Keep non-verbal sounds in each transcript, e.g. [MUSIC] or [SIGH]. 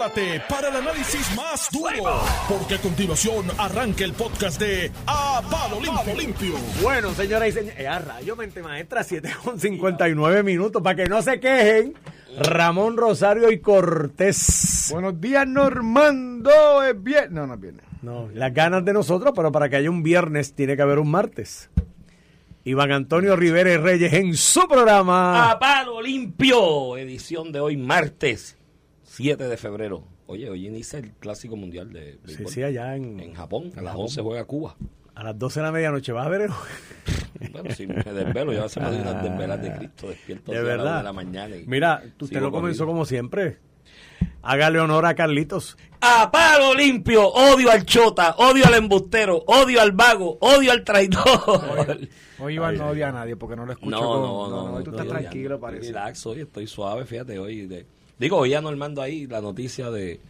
prepárate para el análisis más duro, porque a continuación arranca el podcast de A Palo Limpio. Limpio. Bueno, señoras y señores, eh, a rayo, mente maestra, 7 con 59 minutos, para que no se quejen. Ramón Rosario y Cortés. Buenos días, Normando. Es viernes. No, no es viernes. No, las ganas de nosotros, pero para que haya un viernes tiene que haber un martes. Iván Antonio Rivera y Reyes en su programa. A palo limpio, edición de hoy martes 7 de febrero. Oye, hoy inicia el clásico mundial de Sí, béisbol. sí, allá en, en Japón. A las Japón. 11 juega Cuba. a las 12 de la medianoche. ¿Vas a ver? el- [LAUGHS] Bueno, si me desvelo, ya se me dio unas desvelas de Cristo, despierto De así a la verdad. de la mañana. y Mira, usted lo comenzó como siempre. Hágale honor a Carlitos. A palo limpio, odio al chota, odio al embustero, odio al vago, odio al traidor. Hoy Iván no odia a nadie porque no lo escucho. No, con- no, no. hoy tú no, estás yo ya tranquilo, parece. Relax, hoy estoy suave, fíjate, hoy. De, digo, hoy ya Normando ahí la noticia de.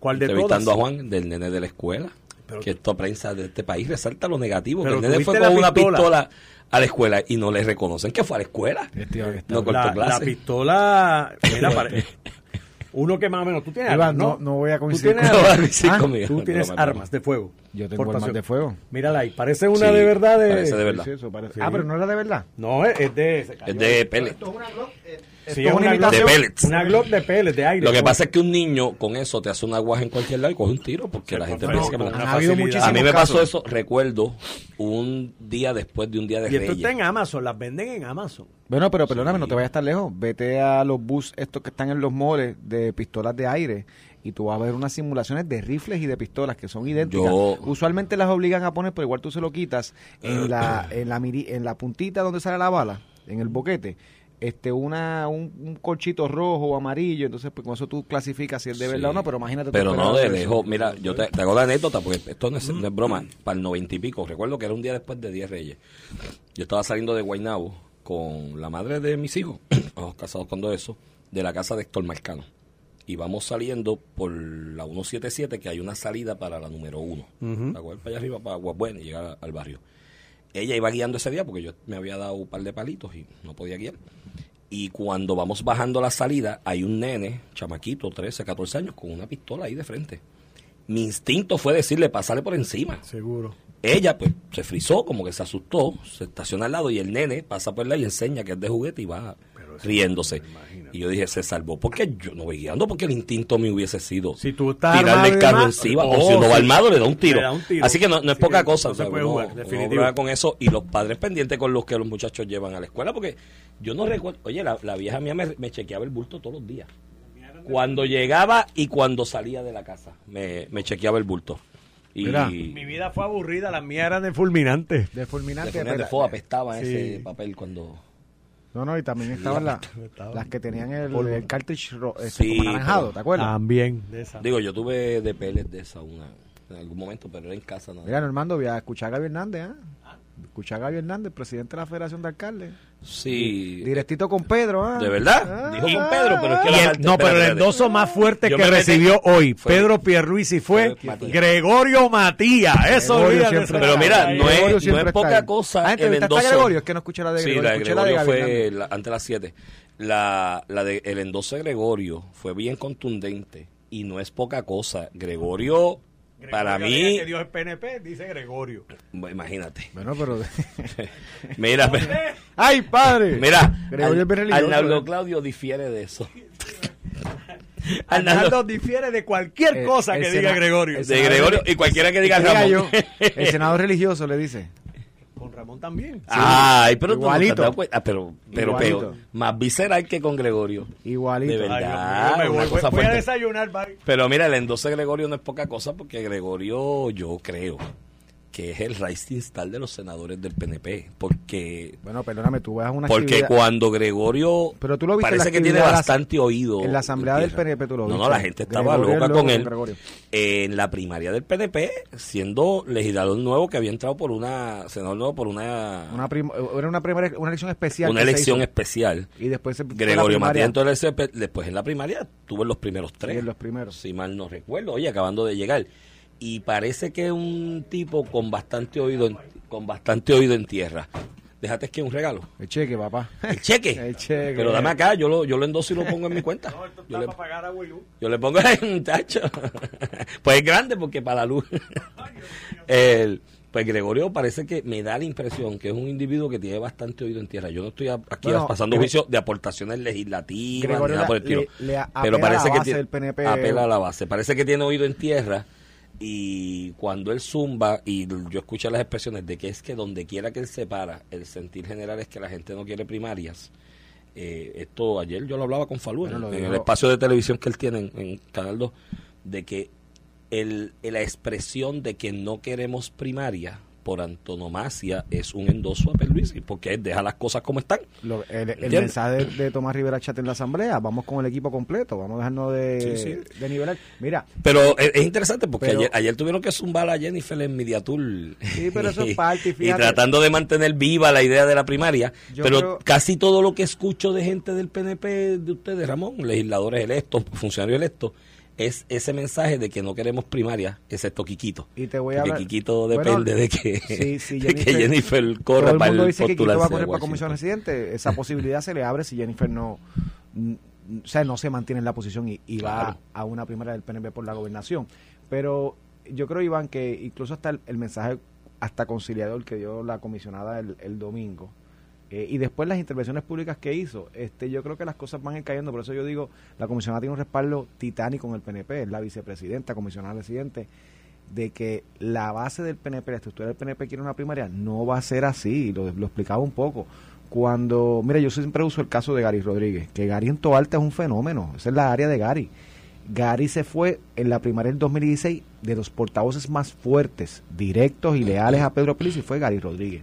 ¿Cuál de todas? entrevistando a Juan del nene de la escuela. Pero- que esta prensa de este país resalta lo negativo. Que el nene fue con la una pistola. pistola a la escuela y no le reconocen que fue a la escuela. Este No La, la pistola. Mira, pare- [LAUGHS] uno que más o menos. Tú tienes Iván, armas, no, no voy a Tú coincidir tienes No va a armas. Ah. Tú tienes armas de fuego. Yo tengo Portación. armas de fuego. Mírala ahí. Parece una Sí, de verdad de. parece de verdad. Sí, eso parece. Sí. Ah, pero no era de verdad. No, es es de. Es de pellet. Sí, Esto es una Glock-. De pellets. Una Glock de pellets, de aire. Lo que pasa es que un niño con eso te hace una guaja en cualquier lado y coge un tiro porque la gente piensa que me la- Ha habido A mí me pasó casos. eso, recuerdo, un día después de un día de Y esto Reyes. está en Amazon. Las venden en Amazon. Bueno, pero perdóname, no te vayas tan lejos. Vete a los bus estos que están en los moles de pistolas de aire y tú vas a ver unas simulaciones de rifles y de pistolas que son idénticas. Yo- Usualmente las obligan a poner, pero igual tú se lo quitas en la [CLEARS THROAT] en la en la puntita donde sale la bala, en el boquete. Este una un, un colchito rojo o amarillo, entonces pues con eso tú clasificas si es de Sí. verdad o no, pero imagínate Pero no de eso. lejos. Mira, yo te, te hago la anécdota porque esto no es, no es broma. Para el noventa y pico, recuerdo que era un día después de Diez Reyes. Yo estaba saliendo de Guaynabo con la madre de mis hijos, [CLEARS THROAT] casados con todo eso, de la casa de Héctor Marcano. Y vamos saliendo por la 177, que hay una salida para la número 1. Para coger para allá arriba, para Guabuena y llegar al barrio. Ella iba guiando ese día porque yo me había dado un par de palitos y no podía guiar. Y cuando vamos bajando la salida, hay un nene, chamaquito, 13, 14 años, con una pistola ahí de frente. Mi instinto fue decirle, pasarle por encima. Seguro. Ella, pues, se frizó, como que se asustó, se estaciona al lado y el nene pasa por la y enseña que es de juguete y va riéndose. Y yo dije, se salvó porque yo no voy guiando, porque el instinto me hubiese sido Si tú estás tirarle armado el carro encima. oh, o si uno va armado, le da un tiro. Le da un tiro. Así que no, no es Sí, poca no cosa. se o sea, puede uno- jugar, uno definitivo. brega con eso y los padres pendientes con los que los muchachos llevan a la escuela, porque yo no recuerdo. Oye, la, la vieja mía me, me chequeaba el bulto todos los días. Cuando llegaba y cuando salía de la casa, me, me chequeaba el bulto. Y Mira. Mi vida fue aburrida. Las mías eran de fulminante. De fulminante. de fuego, apestaba Sí. ese papel cuando... No, no, y también estaban la- [LAUGHS] Estaban. las que tenían el, el cartridge ro- este, Sí, como anaranjado, ¿te acuerdas? También. De esa. Digo, yo tuve de peles de esa una en algún momento, pero era en casa nada. Mira, Normando, voy a escuchar a Gaby Hernández, ¿ah? Escuchar a Gaby Hernández, presidente de la Federación de Alcaldes. Sí. Directito con Pedro, ¿ah? ¿De verdad? Ah, Dijo con Pedro, pero es que el- no, pero el endoso más fuerte que recibió hoy fue- Pedro Pierluisi fue Matías. Gregorio Matías. Eso Gregorio eso. Pero mira, no es- no poca ahí. cosa Ah, el ¿entrevistaste a endoso. Gregorio? Es que no escuché la de Sí, Gregorio. la de escuché la de Gregorio fue la- antes de las 7. La, la de el endoso de Gregorio fue bien contundente y no es poca cosa. Gregorio, Gregorio para mí, que Dios es PNP, dice Gregorio. bueno, imagínate. Bueno, pero... [LAUGHS] Mira, pero- ¡Ay, padre! mira, Gregorio Al- Arnaldo. Claudio difiere de eso. [LAUGHS] Arnaldo difiere de cualquier Eh, cosa el que Sena- diga Gregorio. De Gregorio y cualquiera que diga Diga Ramón. yo, el senador religioso le dice. Con Ramón también. Ay, pero tú no te has Igualito. dado cuenta. Ah, pero, pero Igualito. peor. Más visceral que con Gregorio. Igualito. De Ay, verdad. Mío, me una voy, cosa voy a desayunar, bye. Pero mira, el endoso de Gregorio no es poca cosa porque Gregorio, yo creo que es el rising star de los senadores del PNP. Porque, Bueno, perdóname, tú vas a una porque actividad- cuando Gregorio Pero tú lo viste parece que tiene bastante oído. en la asamblea del. PNP tú lo No, viste. no, la gente estaba Gregorio loca con él. Gregorio. En la primaria del PNP, siendo legislador nuevo que había entrado por una, senador nuevo por una, Una prim- era una, primera, una elección especial. una elección especial. Y después se Gregorio primaria. Matías, entonces después en la primaria tuvo en los primeros tres. Y en los primeros. Si mal no recuerdo, oye, acabando de llegar. Y parece que es un tipo con bastante oído en, con bastante oído en tierra. déjate que es un regalo. El cheque, papá. El cheque. [LAUGHS] El cheque. Pero dame acá, yo lo, yo lo endoso y lo pongo en mi cuenta. yo, le, yo le pongo ahí [LAUGHS] un tacho. pues es grande porque para la luz. El, pues Gregorio parece que me da la impresión que es un individuo que tiene bastante oído en tierra. Yo no estoy a- aquí Bueno, pasando juicio de aportaciones legislativas, Gregorio ni nada por el estilo. le- le apela pero parece a la que base tiene- del PNP. apela a la base. Parece que tiene oído en tierra y cuando él zumba y yo escucho las expresiones de que es que donde quiera que él se para, el sentir general es que la gente no quiere primarias. Eh, esto ayer yo lo hablaba con Falú en, Bueno, el espacio de televisión que él tiene en, en Canal 2 de que el, la expresión de que no queremos primaria por antonomasia es un endoso a Pierluisi porque él deja las cosas como están. Lo- el, el mensaje de, de Tomás Rivera Chat en la asamblea, vamos con el equipo completo, vamos a dejarnos de, Sí, sí. de nivelar. Mira, pero es, es interesante porque Pero- ayer, ayer tuvieron que zumbar a Jennifer en Mediatur Sí, pero eso [LAUGHS] es parte, y tratando de mantener viva la idea de la primaria Yo pero creo- casi todo lo que escucho de gente del PNP de ustedes Ramón legisladores electos funcionarios electos es ese mensaje de que no queremos primaria excepto Quiquito y te voy a Porque. Quiquito Bueno, depende de que, sí, sí, [LAUGHS] de que Jennifer todo corra el mundo el dice que va a correr para comisión residente. Esa [LAUGHS] posibilidad se le abre si Jennifer no, o sea, no se mantiene en la posición y, y va a una primaria del PNP por la gobernación. Pero yo creo, Iván, que incluso hasta el, el mensaje hasta conciliador que dio la comisionada el, el domingo eh, y después las intervenciones públicas que hizo, este, yo creo que las cosas van a ir cayendo. Por eso yo digo, la comisionada tiene un respaldo titánico en el PNP, es la vicepresidenta, comisionada residente de que la base del PNP, la estructura del PNP quiere una primaria, no va a ser así, lo, lo explicaba un poco. Cuando, mira, yo siempre uso el caso de Gary Rodríguez, que Gary en Toalta es un fenómeno, esa es la área de Gary. Gary se fue en la primaria del 2016 de los portavoces más fuertes, directos y leales a Pedro Pérez y fue Gary Rodríguez.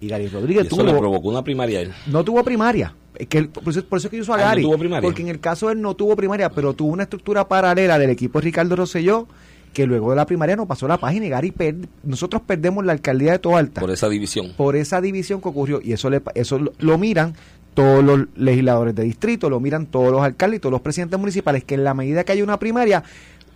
Y Gary Y Rodríguez eso tuvo, le provocó una primaria él no tuvo primaria. Es que él- por, eso, por eso es que yo uso a Ah, ¿no Gary. tuvo primaria? Porque en el caso de él no tuvo primaria, pero tuvo una estructura paralela del equipo de Ricardo Rosselló, que luego de la primaria no pasó la página y Gary per- nosotros perdemos la alcaldía de Toalta por esa división por esa división que ocurrió y eso le, eso lo, lo miran todos los legisladores de distrito, lo miran todos los alcaldes y todos los presidentes municipales, que en la medida que haya una primaria,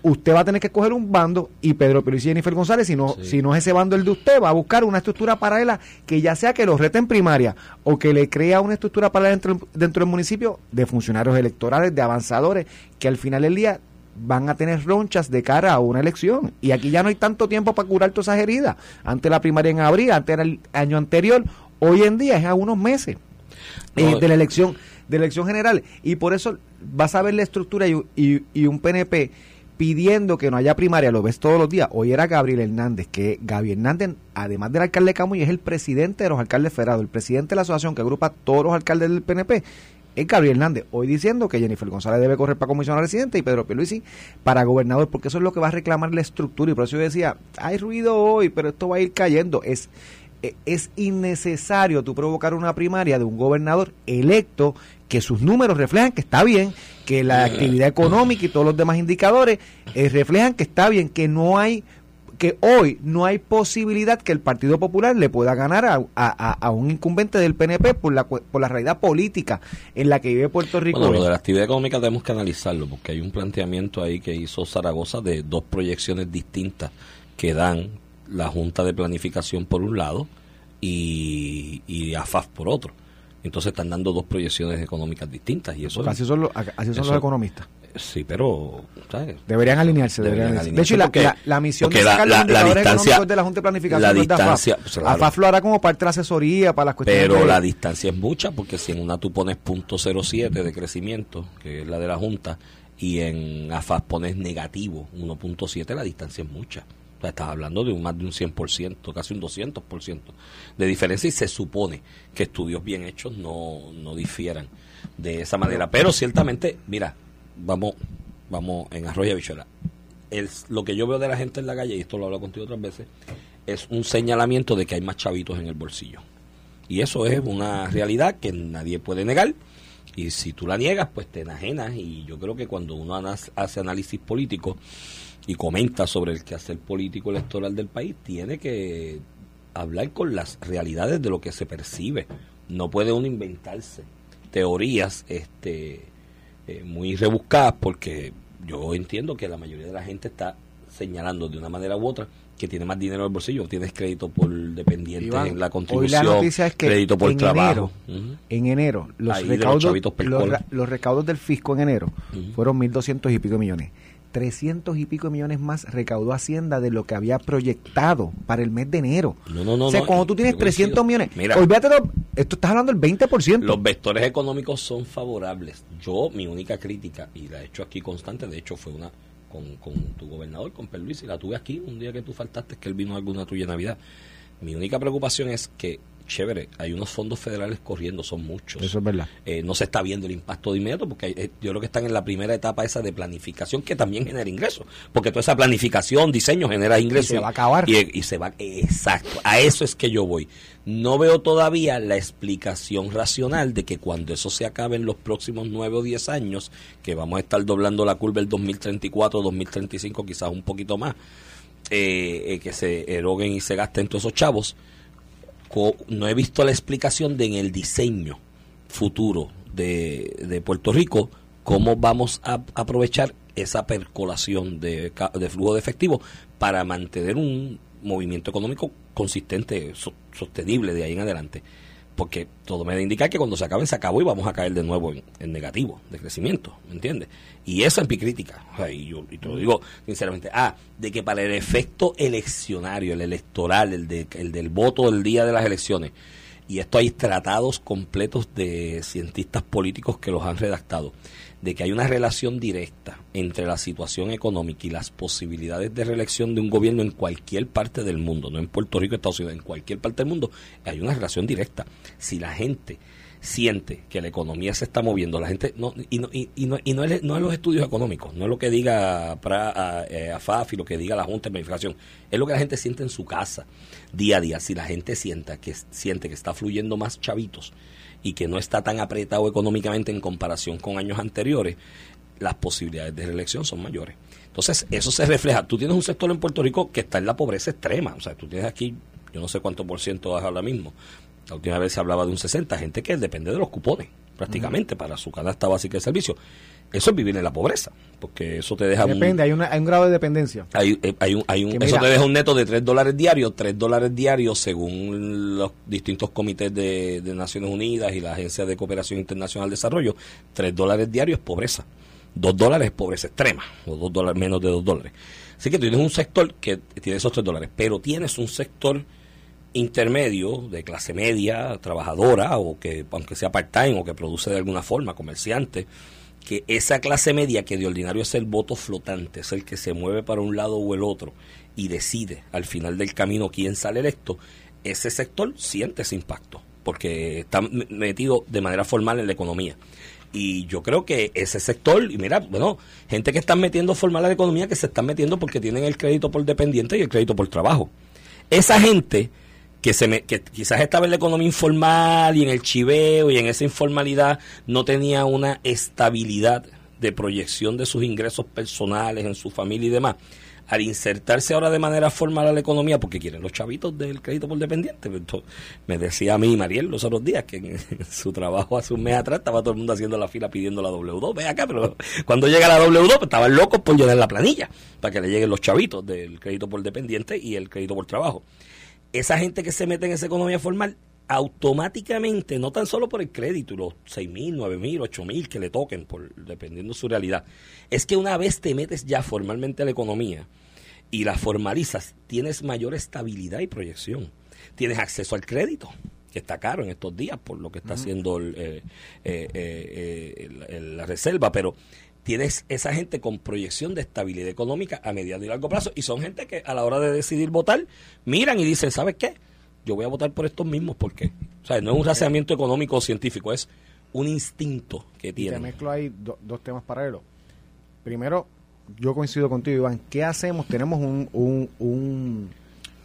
usted va a tener que escoger un bando y Pedro Pérez y Jennifer González, si no, Sí. si no es ese bando el de usted, va a buscar una estructura paralela que ya sea que lo rete en primaria o que le crea una estructura paralela dentro, dentro del municipio de funcionarios electorales, de avanzadores, que al final del día van a tener ronchas de cara a una elección. Y aquí ya no hay tanto tiempo para curar todas esas heridas. Antes la primaria en abril, antes era el año anterior, hoy en día es a unos meses eh, de la elección de la elección general y por eso vas a ver la estructura y, y- y un PNP pidiendo que no haya primaria, lo ves todos los días. Hoy era Gabriel Hernández, que Gabriel Hernández, además del alcalde de Camuy, es el presidente de los alcaldes federados, el presidente de la asociación que agrupa a todos los alcaldes del PNP. Es Gabriel Hernández, hoy diciendo que Jennifer González debe correr para comisionado residente y Pedro Pierluisi para gobernador, porque eso es lo que va a reclamar la estructura. Y por eso yo decía, hay ruido hoy, pero esto va a ir cayendo. Es, eh, es innecesario tú provocar una primaria de un gobernador electo que sus números reflejan que está bien, que la actividad económica y todos los demás indicadores eh, reflejan que está bien, que no hay que hoy no hay posibilidad que el Partido Popular le pueda ganar a, a- un incumbente del PNP por la, por la realidad política en la que vive Puerto Rico. Bueno, lo de la actividad económica tenemos que analizarlo porque hay un planteamiento ahí que hizo Zaragoza de dos proyecciones distintas que dan la Junta de Planificación por un lado y, y AFAF por otro. Entonces están dando dos proyecciones económicas distintas y eso así son, los, así son eso- los economistas. sí, pero ¿sabes? Deberían alinearse. Deberían deberían alinearse. De hecho, porque- la, la misión de sacar la- los la distancia- de la Junta de Planificación la no es de AFAF. distancia, pues. AFAF lo hará como parte de la asesoría para las cuestiones Pero de- la distancia es mucha porque si en una tú pones .07 de crecimiento, que es la de la Junta, y en AFAS pones negativo 1.7, la distancia es mucha. O sea, estás hablando de un, más de un 100%, casi un 200% de diferencia y se supone que estudios bien hechos no, no difieran de esa manera. Pero ciertamente, mira, vamos vamos en Arroyo Bichuela. El, lo que yo veo de la gente en la calle, y esto lo he hablado contigo otras veces, es un señalamiento de que hay más chavitos en el bolsillo. Y eso es una realidad que nadie puede negar. Y si tú la niegas, pues te enajenas. Y yo creo que cuando uno hace análisis político y comenta sobre el quehacer político electoral del país, tiene que hablar con las realidades de lo que se percibe. No puede uno inventarse teorías este eh, muy rebuscadas porque yo entiendo que la mayoría de la gente está señalando de una manera u otra que tiene más dinero en el bolsillo, tienes crédito por dependiente Iván, en la hoy contribución, la noticia es que crédito por en trabajo. enero, en enero los recaudos los, los recaudos del fisco en enero Ujú. fueron 1.200 y pico millones 300 y pico millones más recaudó Hacienda de lo que había proyectado para el mes de enero No, no, no, o sea no, cuando tú tienes yo coincido. 300 millones Mira. olvídate de lo- esto estás hablando del 20% Los vectores económicos son favorables. Yo, mi única crítica, y la he hecho aquí constante, de hecho fue una con, con tu gobernador, con Luis, y la tuve aquí un día que tú faltaste, que él vino a alguna tuya Navidad. Mi única preocupación es que, chévere, hay unos fondos federales corriendo, son muchos. eso es verdad Eh, no se está viendo el impacto de inmediato porque eh, yo creo que están en la primera etapa esa de planificación que también genera ingresos porque toda esa planificación diseño genera ingresos Y se va a acabar. y, y se va exacto a eso es que yo voy no veo todavía la explicación racional de que cuando eso se acabe en los próximos nueve o diez años que vamos a estar doblando la curva el 2034 2035 quizás un poquito más eh, eh, que se eroguen y se gasten todos esos chavos no he visto la explicación de en el diseño futuro de, de Puerto Rico cómo vamos a aprovechar esa percolación de, de flujo de efectivo para mantener un movimiento económico consistente, so- sostenible de ahí en adelante. Porque todo me da indicar que cuando se acabe, se acabó y vamos a caer de nuevo en, negativo, de crecimiento, ¿me entiendes? Y eso es mi crítica. O sea, y yo y te lo digo sinceramente. Ah, de que para el efecto eleccionario, el electoral, el, de, el del voto del día de las elecciones, y esto hay tratados completos de cientistas políticos que los han redactado, de que hay una relación directa entre la situación económica y las posibilidades de reelección de un gobierno en cualquier parte del mundo, no en Puerto Rico, Estados Unidos, en cualquier parte del mundo, hay una relación directa. Si la gente siente que la economía se está moviendo, la gente no y no y, no, y no es, no es los estudios económicos, no es lo que diga pra, a, eh, AFAF y lo que diga la Junta de Planificación, es lo que la gente siente en su casa día a día. Si la gente sienta que siente que está fluyendo más chavitos y que no está tan apretado económicamente en comparación con años anteriores, las posibilidades de reelección son mayores. Entonces, eso se refleja. Tú tienes un sector en Puerto Rico que está en la pobreza extrema. O sea, tú tienes aquí, yo no sé cuánto por ciento es ahora mismo. La última vez se hablaba de un 60, gente que depende de los cupones, prácticamente, para su canasta básica de servicio. Eso es vivir en la pobreza, porque eso te deja un- depende hay, una, hay un grado de dependencia hay, eh, hay un, hay un, eso mira- te deja un neto de 3 dólares diarios, 3 dólares diarios según los distintos comités de, de Naciones Unidas y la Agencia de Cooperación Internacional de Desarrollo, 3 dólares diarios es pobreza, 2 dólares es pobreza extrema, o 2 dólares, menos de 2 dólares. Así que tú tienes un sector que tiene esos 3 dólares, pero tienes un sector intermedio de clase media, trabajadora, o que aunque sea part-time o que produce de alguna forma, comerciante, que esa clase media que de ordinario es el voto flotante, es el que se mueve para un lado o el otro y decide al final del camino quién sale electo, ese sector siente ese impacto, porque está metido de manera formal en la economía. Y yo creo que ese sector, y mira, bueno, gente que están metiendo formal a la economía, que se están metiendo porque tienen el crédito por dependiente y el crédito por trabajo. Esa gente que se me- que quizás estaba en la economía informal y en el chiveo y en esa informalidad no tenía una estabilidad de proyección de sus ingresos personales en su familia y demás. Al insertarse ahora de manera formal a la economía porque quieren los chavitos del crédito por dependiente Entonces, me decía a mí Mariel los otros días que [LAUGHS] en su trabajo hace un mes atrás estaba todo el mundo haciendo la fila pidiendo la W2 ve acá pero cuando llega la W2 pues estaban locos por llenar la planilla para que le lleguen los chavitos del crédito por dependiente y el crédito por trabajo esa gente que se mete en esa economía formal automáticamente, no tan solo por el crédito los 6 mil, 9 mil, 8 mil que le toquen, por, dependiendo de su realidad, es que una vez te metes ya formalmente a la economía y la formalizas, tienes mayor estabilidad y proyección. Tienes acceso al crédito, que está caro en estos días por lo que está haciendo el, eh, eh, eh, la reserva, pero tienes esa gente con proyección de estabilidad económica a mediano y largo plazo y son gente que a la hora de decidir votar miran y dicen, ¿sabes qué? Yo voy a votar por estos mismos porque, o sea, no es un raciamiento económico o científico, es un instinto que Y te mezclo ahí do- dos temas paralelos. Primero, yo coincido contigo, Iván. ¿Qué hacemos? Tenemos un, un, un,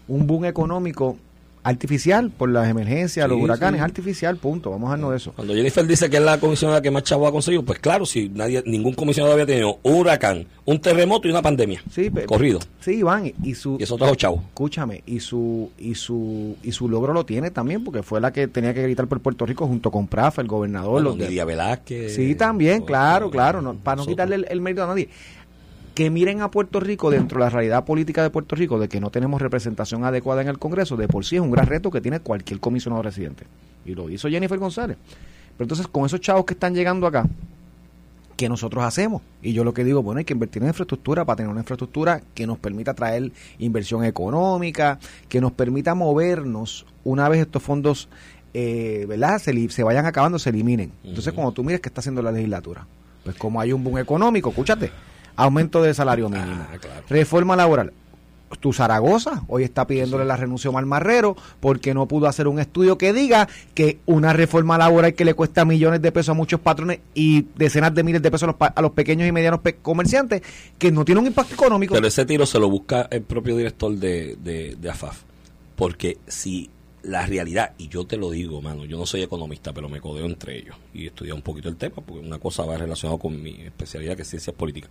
un boom económico artificial por las emergencias, los huracanes, sí. artificial, punto. Vamos a darnos de eso. Cuando Jennifer dice que es la comisionada que más chavo ha conseguido, pues claro, si nadie, ningún comisionado había tenido un huracán, un terremoto y una pandemia Sí, corrido. Sí, Iván, y- su... Y eso trajo chavo. Escúchame, y su, y su y su logro lo tiene también, porque fue la que tenía que gritar por Puerto Rico junto con Prafa, el gobernador. Bueno, los de- Velázquez. Sí, también, claro, claro, no, para no nosotros. quitarle el, el mérito a nadie. Que miren a Puerto Rico dentro de la realidad política de Puerto Rico, de que no tenemos representación adecuada en el Congreso, de por sí es un gran reto que tiene cualquier comisionado residente. Y lo hizo Jennifer González. Pero entonces, con esos chavos que están llegando acá, ¿qué nosotros hacemos? Y yo lo que digo, bueno, hay que invertir en infraestructura para tener una infraestructura que nos permita traer inversión económica, que nos permita movernos una vez estos fondos, eh, ¿verdad? Se, se vayan acabando, se eliminen. Entonces, cuando tú mires qué está haciendo la legislatura, pues como hay un boom económico, escúchate, aumento del salario mínimo, Ah, claro. reforma laboral. Tu Zaragoza hoy está pidiéndole la renuncia a Omar Marrero porque no pudo hacer un estudio que diga que una reforma laboral que le cuesta millones de pesos a muchos patrones y decenas de miles de pesos a los, pa- a los pequeños y medianos pe- comerciantes, que no tiene un impacto económico. Pero ese tiro se lo busca el propio director de, de, de AFAF. Porque si la realidad, y yo te lo digo, mano, yo no soy economista, pero me codeo entre ellos y he estudiado un poquito el tema, porque una cosa va relacionada con mi especialidad, que es ciencias políticas.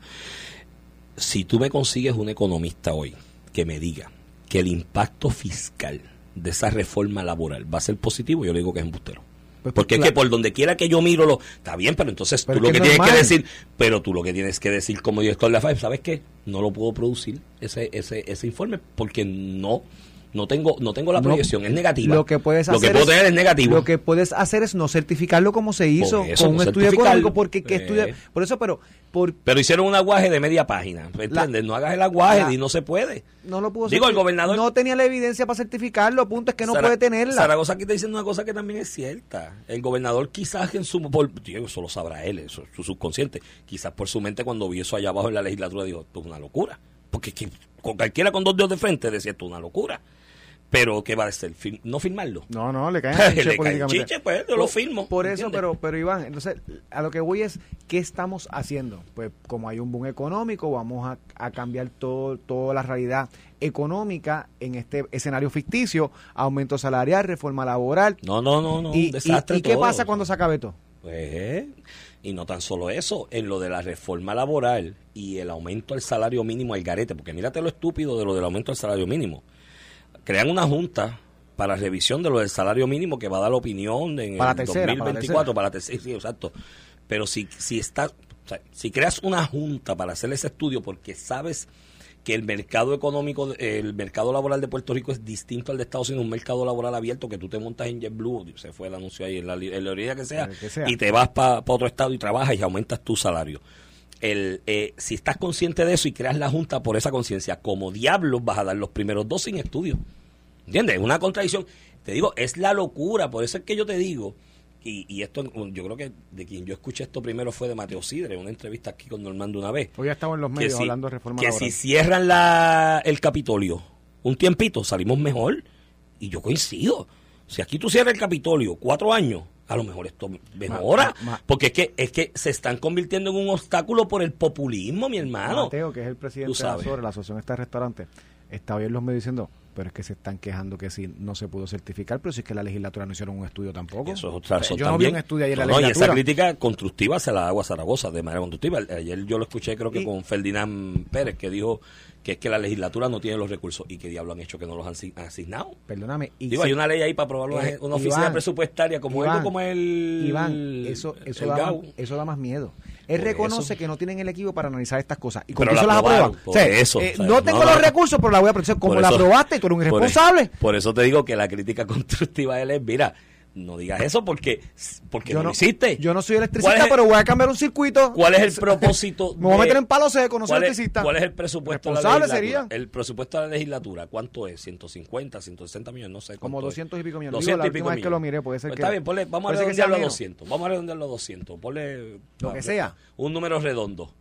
Si tú me consigues un economista hoy que me diga que el impacto fiscal de esa reforma laboral va a ser positivo, yo le digo que es embustero. Pues, Porque es claro. que por donde quiera que yo miro lo está bien, pero entonces Pero tú es lo que es tienes que decir, pero tú lo que tienes que decir como director de la FAEP, ¿sabes qué? No lo puedo producir ese ese ese informe porque no no tengo no tengo la No, proyección, es negativa. Lo que puedes Lo que hacer puedo es- tener es negativo. Lo que puedes hacer es no certificarlo como se hizo eso, con un estudio económico, porque ¿qué Eh. estudia? Por eso, pero por Pero hicieron un aguaje de media página, ¿me ¿entiendes? no hagas el aguaje la- y no se puede. no lo pudo Digo, el gobernador- no tenía la evidencia para certificarlo, punto es que no Zara- puede tenerla. Zaragoza aquí está diciendo una cosa que también es cierta. El gobernador quizás en su... Por, eso lo sabrá él, eso, su subconsciente. Quizás por su mente cuando vio eso allá abajo en la legislatura dijo, esto es una locura. Porque es que con cualquiera con dos dedos de frente decía, esto es una locura. Pero, ¿qué va a hacer? ¿No firmarlo? No, no, le caen [LAUGHS] Le chiche chiche, pues, yo lo firmo, Por eso, ¿entiendes? pero, pero Iván, entonces, a lo que voy es, ¿qué estamos haciendo? Pues como hay un boom económico, vamos a, a cambiar todo, toda la realidad económica en este escenario ficticio, aumento salarial, reforma laboral. No, no, no, no. y, un desastre y- ¿y qué pasa cuando se acabe todo? Pues, y no tan solo eso, en lo de la reforma laboral y el aumento del salario mínimo al garete, porque mírate lo estúpido de lo del aumento del salario mínimo. Crean una junta para revisión de lo del salario mínimo que va a dar la opinión en Para el tercera, para 2024, para la tercera, [LAUGHS] sí, exacto. Pero si, si está, o sea, si creas una junta para hacer ese estudio porque sabes que el mercado económico, el mercado laboral de Puerto Rico es distinto al de Estados Unidos, un mercado laboral abierto que tú te montas en JetBlue, se fue el anuncio ahí, en la, en la orilla que sea, El que sea. y te vas para otro estado y trabajas y aumentas tu salario. El, eh, si estás consciente de eso y creas la junta por esa conciencia, como diablos vas a dar los primeros dos sin estudio. ¿Entiendes? Es una contradicción. Te digo, es la locura, por eso es que yo te digo, y, y esto yo creo que de quien yo escuché esto primero fue de Mateo Sidre, en una entrevista aquí con Normando una vez Hoy ya estamos en los medios si, hablando de reforma que laboral. si cierran la, el Capitolio un tiempito, salimos mejor. Y yo coincido. Si aquí tú cierras el Capitolio cuatro años, a lo mejor esto mejora. ma- ma- porque es que, es que se están convirtiendo en un obstáculo por el populismo, mi hermano. Mateo, que es el presidente de la asociación está de restaurantes, está hoy en los medios diciendo, pero es que se están quejando que si no se pudo certificar, pero si es que la legislatura no hicieron un estudio tampoco. Eso es otra razón Yo no también. vi un estudio ayer la No, no, y esa legislatura. crítica constructiva se la hago a Zaragoza de manera constructiva. Ayer yo lo escuché creo que Y- con Ferdinand Pérez que dijo que es que la legislatura no tiene los recursos y que diablo han hecho que no los han asi- asignado. Perdóname. y Digo, si- hay una ley ahí para aprobar una, Eh, una oficina Iván, presupuestaria como Iván, como el Iván, eso, eso, el da GAU. eso da más miedo. Él Por reconoce eso. que no tienen el equipo para analizar estas cosas. Y con eso la las aprueba. aprobaron, por O sea, eso, eh, o sea, no tengo no, los no. recursos, pero la voy a aprobar. Como Por la aprobaste, tú eres un por- irresponsable. Por, eso te digo que la crítica [LAUGHS] constructiva de él es, mira, no digas eso porque, porque no, lo hiciste. yo no soy ¿Cuál electricista, pero voy a cambiar un circuito. ¿Cuál es el [LAUGHS] propósito? Me voy a meter en palo seco, no soy ¿Cuál es, electricista. cuál es el presupuesto de la Responsable legislatura? sería. El presupuesto de la legislatura, ¿cuánto es? ¿150, 160 millones? No sé. Como cuánto es. 200 y pico millones. 200 Digo, y pico vez que millones. lo miré, puede ser Pues que- Está bien, ponle- vamos a redondearlo a menos. 200. Vamos a redondearlo a 200. Ponle. Lo que sea. Un número redondo.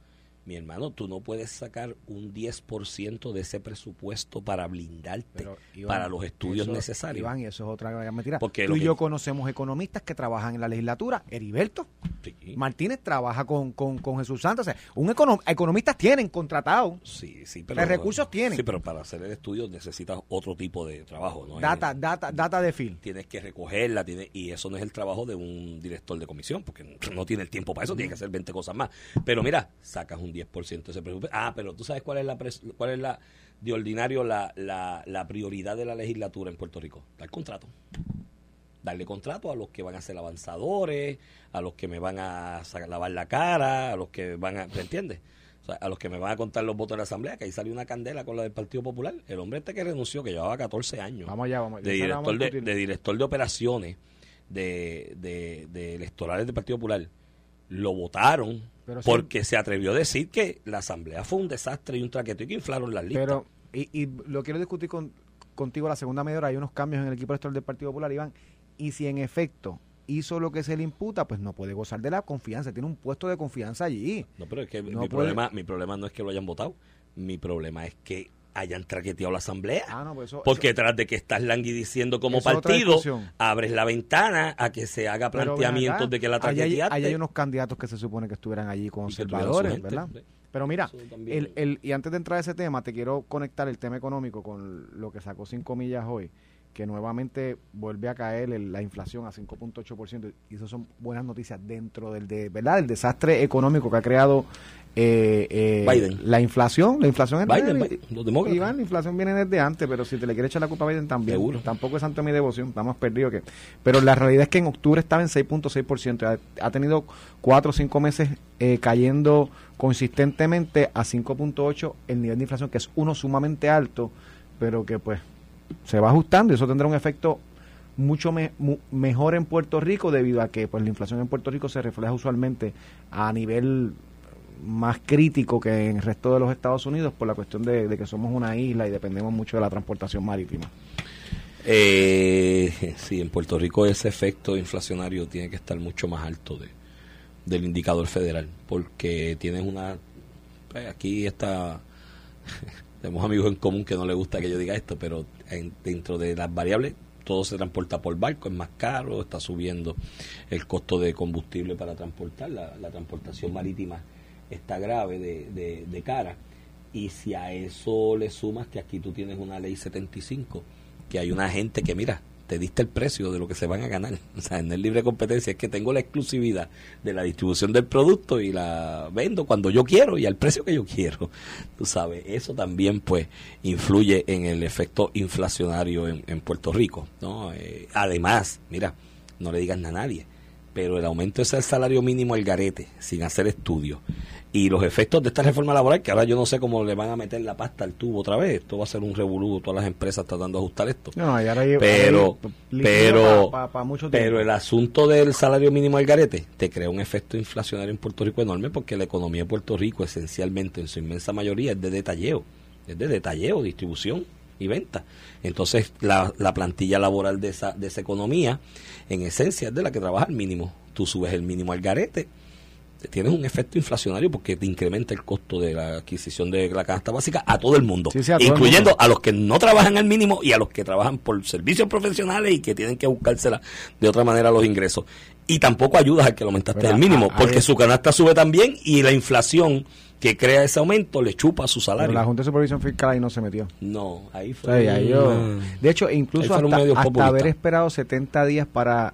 Mi hermano, tú no puedes sacar un 10% de ese presupuesto para blindarte Pero, Iván, para los estudios eso- necesarios. Iván, y eso es otra gran mentira. Porque Tú y que- yo conocemos economistas que trabajan en la legislatura. Heriberto Sí. Martínez trabaja con, con, con Jesús Santos. O sea, un econom- economistas tienen contratado Sí, sí, pero. Los recursos tienen. Sí, pero para hacer el estudio necesitas otro tipo de trabajo, ¿no? data, Es- data, data de fil. tienes que recogerla, y eso no es el trabajo de un director de comisión, porque no tiene el tiempo para eso, tiene que hacer 20 cosas más. Pero mira, sacas un 10% de ese presupuesto. Ah, pero tú sabes cuál es la pres- cuál es la de ordinario la, la, la prioridad de la legislatura en Puerto Rico, dar contrato. Darle contrato a los que van a ser avanzadores, a los que me van a lavar la cara, a los que van a, ¿me entiendes? O sea, a los que me van a contar los votos de la Asamblea, que ahí salió una candela con la del Partido Popular. El hombre este que renunció, que llevaba 14 años. Vamos allá, vamos allá. De vamos director de, discutir. de director de operaciones de, de, de electorales del Partido Popular. Lo votaron Pero sí. porque se atrevió a decir que la Asamblea fue un desastre y un traqueto y que inflaron las listas. Pero, y, y lo quiero discutir con, contigo la segunda media hora. Hay unos cambios en el equipo electoral del Partido Popular, Iván. Y si en efecto hizo lo que se le imputa, pues no puede gozar de la confianza. Tiene un puesto de confianza allí. No, pero es que No mi, puede- problema, mi problema no es que lo hayan votado. Mi problema es que hayan traqueteado la asamblea. Ah, no, pues eso- Porque tras de que estás languidiciendo como Eso partido, abres la ventana a que se haga planteamientos acá, de que la hay, traqueteaste. allá hay unos candidatos que se supone que estuvieran allí conservadores, gente, ¿verdad? sí. Pero mira, Eso el, el, y antes de entrar a ese tema, te quiero conectar el tema económico con lo que sacó cinco millas hoy, que nuevamente vuelve a caer el- la inflación a 5.8%, y eso son buenas noticias dentro del de, ¿verdad? el desastre económico que ha creado eh, eh, Biden. la inflación. La inflación es Biden. Biden, los demócratas. Iván, la inflación viene desde antes, pero si te le quieres echar la culpa a Biden también. Seguro. Tampoco es santo mi devoción, estamos perdidos. que Pero la realidad es que en octubre estaba en 6.6%. Ha, ha tenido cuatro o cinco meses eh, cayendo consistentemente a 5.8% el nivel de inflación, que es uno sumamente alto, pero que pues se va ajustando y eso tendrá un efecto mucho me- mu- mejor en Puerto Rico debido a que pues la inflación en Puerto Rico se refleja usualmente a nivel más crítico que en el resto de los Estados Unidos por la cuestión de, que somos una isla y dependemos mucho de la transportación marítima. Eh, [LAUGHS] sí, en Puerto Rico ese efecto inflacionario tiene que estar mucho más alto de, del indicador federal, porque tienes una... pues, aquí está... [LAUGHS] Tenemos amigos en común que no le gusta que yo diga esto, pero en- dentro de las variables todo se transporta por barco, es más caro, está subiendo el costo de combustible para transportar, la, la transportación marítima está grave de, de, de cara. Y si a eso le sumas que aquí tú tienes una ley 75, que hay una gente que, mira, te diste el precio de lo que se van a ganar. [LAUGHS] O sea, en el libre competencia es que tengo la exclusividad de la distribución del producto y la vendo cuando yo quiero y al precio que yo quiero. [LAUGHS] Tú sabes, eso también pues influye en el efecto inflacionario en, Puerto Rico. ¿no? Eh, además, mira, no le digan a nadie, pero el aumento es el salario mínimo al garete, sin hacer estudios. Y los efectos de esta reforma laboral, que ahora yo no sé cómo le van a meter la pasta al tubo otra vez, esto va a ser un revolú, todas las empresas tratando de ajustar esto. No, y ahora hay- pero, hay pero, pa- pa- pa mucho tiempo. pero el asunto del salario mínimo al garete te crea un efecto inflacionario en Puerto Rico enorme porque la economía de Puerto Rico esencialmente en su inmensa mayoría es de detalleo, es de detalleo, distribución y venta. Entonces la, la plantilla laboral de esa, de esa economía en esencia es de la que trabaja al mínimo. Tú subes el mínimo al garete, tienes un efecto inflacionario porque te incrementa el costo de la adquisición de la canasta básica a todo el mundo, Sí, sí, a todo el incluyendo mundo. a los que no trabajan al mínimo y a los que trabajan por servicios profesionales y que tienen que buscársela de otra manera los ingresos. Y tampoco ayudas al que lo aumentaste Pero al mínimo, a- a- porque su canasta sube también y la inflación que crea ese aumento le chupa su Pero salario. la Junta de Supervisión Fiscal ahí no se metió. No, ahí O fue. sea, ahí yo- un- de hecho, incluso hasta, hasta haber esperado 70 días para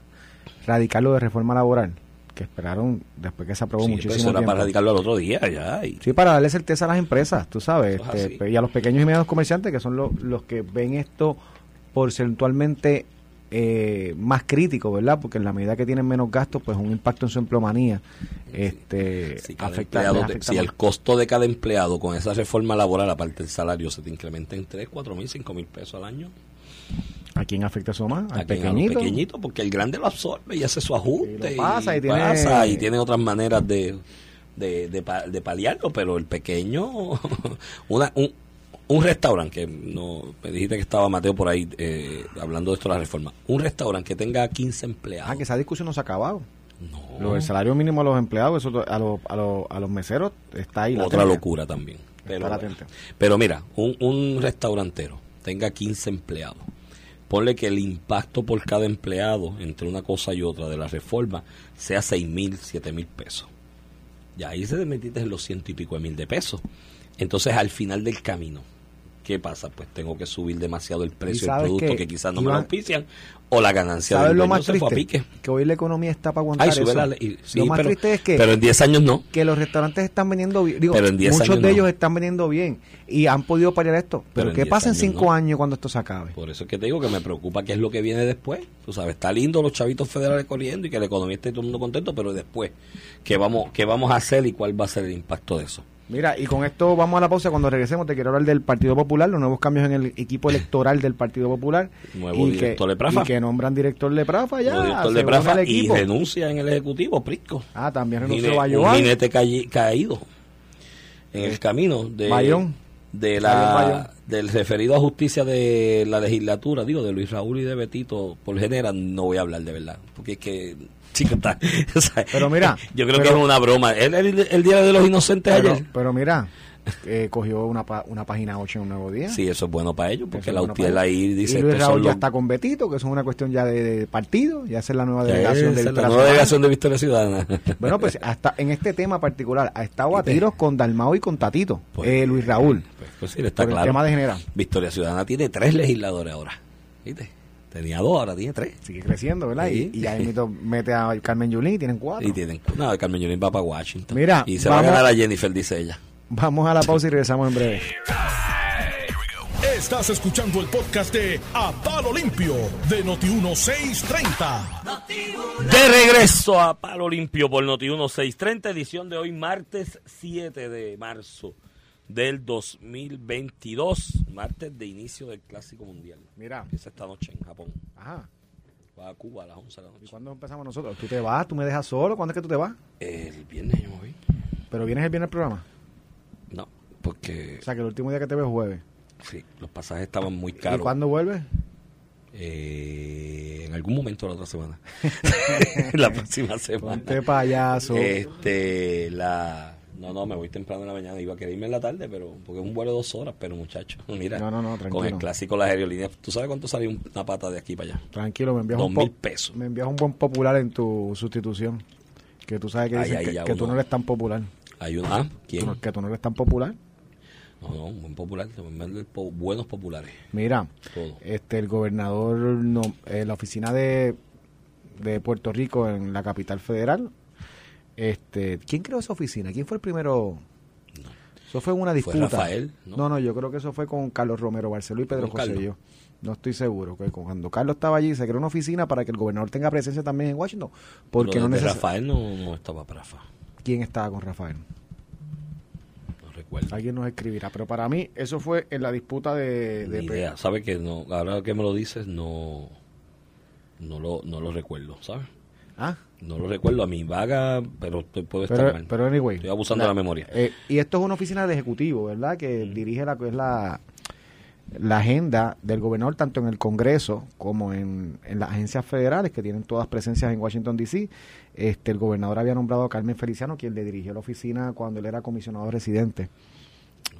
radicarlo de reforma laboral, que esperaron después que se aprobó Sí, pero eso muchísimo era tiempo. para radicarlo al otro día ya. y- Sí, para darle certeza a las empresas, tú sabes, Eso es este, y a los pequeños y medianos comerciantes, que son lo- los que ven esto porcentualmente eh, más crítico, ¿verdad? Porque en la medida que tienen menos gastos, pues un impacto en su empleomanía este, Si, afecta, te- si el costo de cada empleado con esa reforma laboral, aparte del salario, se te incrementa en 3, 4 mil, 5 mil pesos al año. ¿A quién afecta eso más? Al pequeñito. pequeñitos, porque el grande lo absorbe y hace su ajuste. Y pasa y tiene- pasa, y tiene otras maneras de, de, de paliarlo, pero el pequeño, [LAUGHS] una, un, un restaurante, que no me dijiste que estaba Mateo por ahí eh, hablando de esto de la reforma, un restaurante que tenga 15 empleados. Ah, que esa discusión no se ha acabado. no, Lo del salario mínimo a los empleados, eso a los, a los, a los meseros está ahí. otra latente. locura también. Pero, pero mira, un, un restaurantero tenga 15 empleados. Ponle que el impacto por cada empleado entre una cosa y otra de la reforma sea 6 mil, 7 mil pesos. Y ahí se te metiste en los ciento y pico de mil de pesos. Entonces, al final del camino, ¿qué pasa? Pues tengo que subir demasiado el precio del producto que, que, quizás no me lo Iván, auspician o la ganancia ¿Sabes del lo más se fue a triste? pique. Que hoy la economía está para aguantar Ay, sube eso. la ley. Sí, lo más pero, triste es que, pero en 10 años no. que los restaurantes están vendiendo bien. Digo, Pero en 10 muchos años de no. ellos están vendiendo bien y han podido paliar esto. Pero, ¿qué 10 pasa en años cinco no. años cuando esto se acabe? Por eso es que te digo que me preocupa qué es lo que viene después. Tú sabes, está lindo los chavitos federales corriendo y que la economía esté todo el mundo contento, pero después, ¿qué vamos, qué vamos a hacer y cuál va a ser el impacto de eso? Mira, y con esto vamos a la pausa. Cuando regresemos, te quiero hablar del Partido Popular, los nuevos cambios en el equipo electoral del Partido Popular. Nuevo y director que, de Prafa. Y que nombran director de Prafa ya. Director se de une Prafa al y renuncia en el Ejecutivo, Prisco. Ah, también Un renunció Bayoán. Un jinete caído en el camino de, Bayón. De la del referido a justicia de la legislatura, digo, de Luis Raúl y de Betito, por genera, no voy a hablar de verdad, porque es que, [LAUGHS] chico, está, [LAUGHS] o sea, Pero mira, yo creo pero- que es una broma. El, el, el Día de los Inocentes Pero, ayer, pero mira, eh, cogió una, una página 8 en un nuevo día. sí, eso es bueno para ellos, porque es la bueno UTIEL ahí dice, y Luis Raúl ya los- está con Betito, que eso es una cuestión ya de, de partido, ya es la nueva delegación de la Victoria nueva Ciudadana. delegación de Victoria Ciudadana. [LAUGHS] Bueno, pues hasta en este tema particular ha estado a tiros con Dalmao y con Tatito, Pues, eh, Luis Raúl, Pues, pues sí, está por claro. el tema de general. Victoria Ciudadana tiene tres legisladores ahora. ¿Viste? Tenía dos, ahora tiene tres. Sigue creciendo, ¿verdad? Sí. Y, y ahí mete a Carmen Yulín y tienen cuatro. Y tienen. No, Carmen Yulín va para Washington. Mira, y se va a vamos- ganar a Jennifer, dice ella. Vamos a la pausa y regresamos en breve. Estás escuchando el podcast de A Palo Limpio de Noti1630. De regreso a Palo Limpio por Noti 1630, edición de hoy, martes 7 de marzo del 2022, martes de inicio del Clásico Mundial. Mira. Empieza esta noche en Japón. Ajá. Va a Cuba a las 11 de la ¿Y noche. cuándo empezamos nosotros? ¿Tú te vas? ¿Tú me dejas solo? ¿Cuándo es que tú te vas? El viernes yo me voy. Pero vienes el viernes al programa. Porque O sea, que el último día que te veo es jueves. sí, los pasajes estaban muy ¿Y caros. cuándo vuelves? Eh, en algún momento la otra semana. [LAUGHS] la próxima semana. Ponte payaso. Este, la. No, no, me voy temprano en la mañana. Iba a querer irme en la tarde, pero porque es un vuelo de dos horas. Pero muchacho, [LAUGHS] mira, No, no, no, tranquilo. con el clásico las aerolíneas. ¿Tú sabes cuánto salió una pata de aquí para allá? Tranquilo, me envías Dos un mil pesos. Me envías un buen popular en tu sustitución. Que tú sabes que, Ay, dicen ay, que, tú no eres tan popular. Hay una. Ah, ¿quién? Que tú no eres tan popular. No, no, un buen popular. po- buenos populares. Mira, Todo. este el gobernador, no, eh, la oficina de, de Puerto Rico en la capital federal, este, ¿quién creó esa oficina? ¿Quién fue el primero? Eso fue una Fue disputa. Rafael, ¿no? ¿no? no, yo creo que eso fue con Carlos Romero Barceló y Pedro ¿Con José Carlos? yo. No estoy seguro. Que cuando Carlos estaba allí, se creó una oficina para que el gobernador tenga presencia también en Washington. Porque Lo no Rafael no, no estaba para Rafa. ¿Quién estaba con Rafael? Recuerdo. Alguien nos escribirá. Pero para mí, eso fue en la disputa de. de Ni idea. ¿Sabe que no? Ahora que me lo dices, no. No lo, no lo recuerdo, ¿sabes? Ah, No lo recuerdo a mi vaga, pero puedo estar pero, mal. pero anyway. Estoy abusando de la memoria. eh, y esto es una oficina de ejecutivo, ¿verdad? Que dirige la, es la, la agenda del gobernador tanto en el Congreso como en, en las agencias federales que tienen todas presencias en Washington, D.C. Este, el gobernador había nombrado a Carmen Feliciano, quien le dirigió la oficina cuando él era comisionado residente